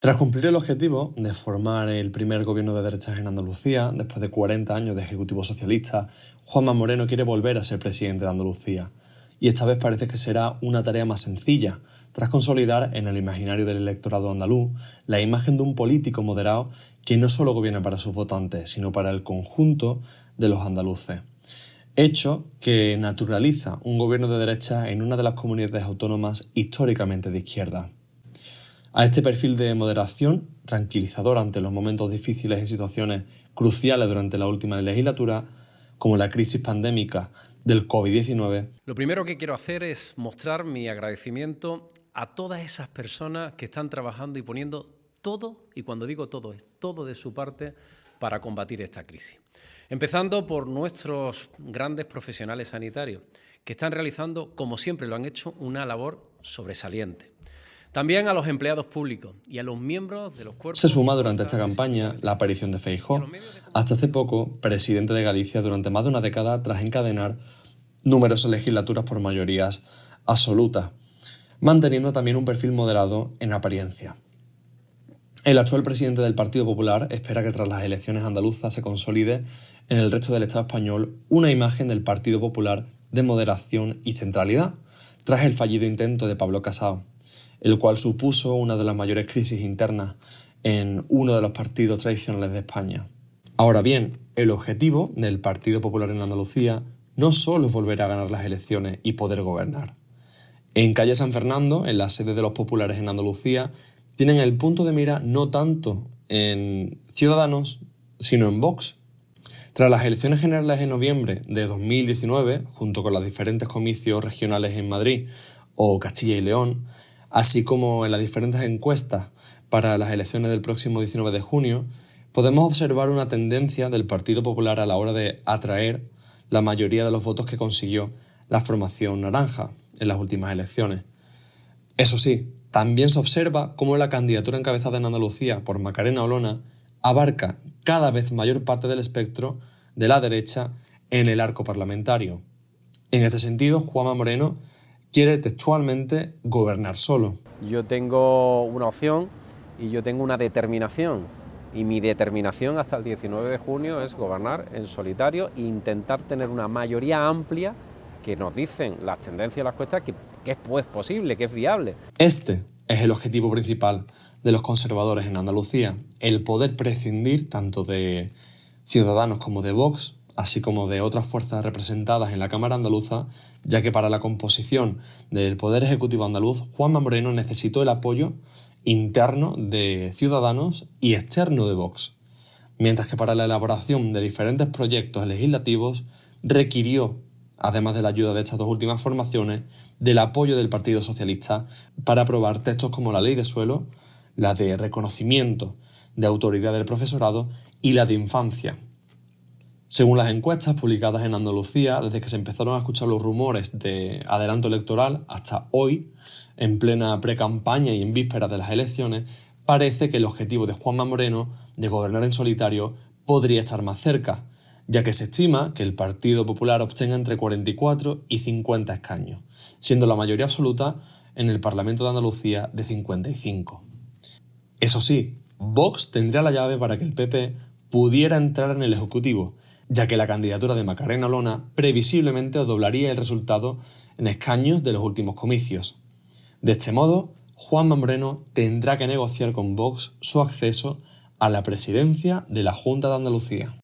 Tras cumplir el objetivo de formar el primer gobierno de derechas en Andalucía, después de 40 años de Ejecutivo Socialista, Juanma Moreno quiere volver a ser presidente de Andalucía. Y esta vez parece que será una tarea más sencilla, tras consolidar en el imaginario del electorado andaluz la imagen de un político moderado que no solo gobierna para sus votantes, sino para el conjunto de los andaluces. Hecho que naturaliza un gobierno de derecha en una de las comunidades autónomas históricamente de izquierda. A este perfil de moderación, tranquilizador ante los momentos difíciles y situaciones cruciales durante la última legislatura, como la crisis pandémica del COVID-19. Lo primero que quiero hacer es mostrar mi agradecimiento a todas esas personas que están trabajando y poniendo todo, y cuando digo todo, es todo de su parte para combatir esta crisis. Empezando por nuestros grandes profesionales sanitarios, que están realizando, como siempre lo han hecho, una labor sobresaliente. También a los empleados públicos y a los miembros de los cuerpos. Se suma durante esta campaña la aparición de Feijóo, hasta hace poco presidente de Galicia durante más de una década tras encadenar numerosas legislaturas por mayorías absolutas, manteniendo también un perfil moderado en apariencia. El actual presidente del Partido Popular espera que tras las elecciones andaluzas se consolide en el resto del Estado español una imagen del Partido Popular de moderación y centralidad, tras el fallido intento de Pablo Casado el cual supuso una de las mayores crisis internas en uno de los partidos tradicionales de España. Ahora bien, el objetivo del Partido Popular en Andalucía no solo es volver a ganar las elecciones y poder gobernar. En calle San Fernando, en la sede de los populares en Andalucía, tienen el punto de mira no tanto en Ciudadanos, sino en Vox. Tras las elecciones generales en noviembre de 2019, junto con los diferentes comicios regionales en Madrid o Castilla y León, así como en las diferentes encuestas para las elecciones del próximo 19 de junio, podemos observar una tendencia del Partido Popular a la hora de atraer la mayoría de los votos que consiguió la formación naranja en las últimas elecciones. Eso sí, también se observa cómo la candidatura encabezada en Andalucía por Macarena Olona abarca cada vez mayor parte del espectro de la derecha en el arco parlamentario. En este sentido, Juanma Moreno quiere textualmente gobernar solo. Yo tengo una opción y yo tengo una determinación. Y mi determinación hasta el 19 de junio es gobernar en solitario e intentar tener una mayoría amplia que nos dicen las tendencias de las cuestas que, que es pues posible, que es viable. Este es el objetivo principal de los conservadores en Andalucía, el poder prescindir tanto de Ciudadanos como de Vox así como de otras fuerzas representadas en la Cámara Andaluza, ya que para la composición del Poder Ejecutivo andaluz, Juanma Moreno necesitó el apoyo interno de Ciudadanos y externo de Vox, mientras que para la elaboración de diferentes proyectos legislativos requirió, además de la ayuda de estas dos últimas formaciones, del apoyo del Partido Socialista para aprobar textos como la ley de suelo, la de reconocimiento de autoridad del profesorado y la de infancia, según las encuestas publicadas en Andalucía, desde que se empezaron a escuchar los rumores de adelanto electoral hasta hoy, en plena pre-campaña y en vísperas de las elecciones, parece que el objetivo de Juanma Moreno de gobernar en solitario podría estar más cerca, ya que se estima que el Partido Popular obtenga entre 44 y 50 escaños, siendo la mayoría absoluta en el Parlamento de Andalucía de 55. Eso sí, Vox tendría la llave para que el PP pudiera entrar en el Ejecutivo, ya que la candidatura de Macarena Lona previsiblemente doblaría el resultado en escaños de los últimos comicios. De este modo, Juan Moreno tendrá que negociar con Vox su acceso a la presidencia de la Junta de Andalucía.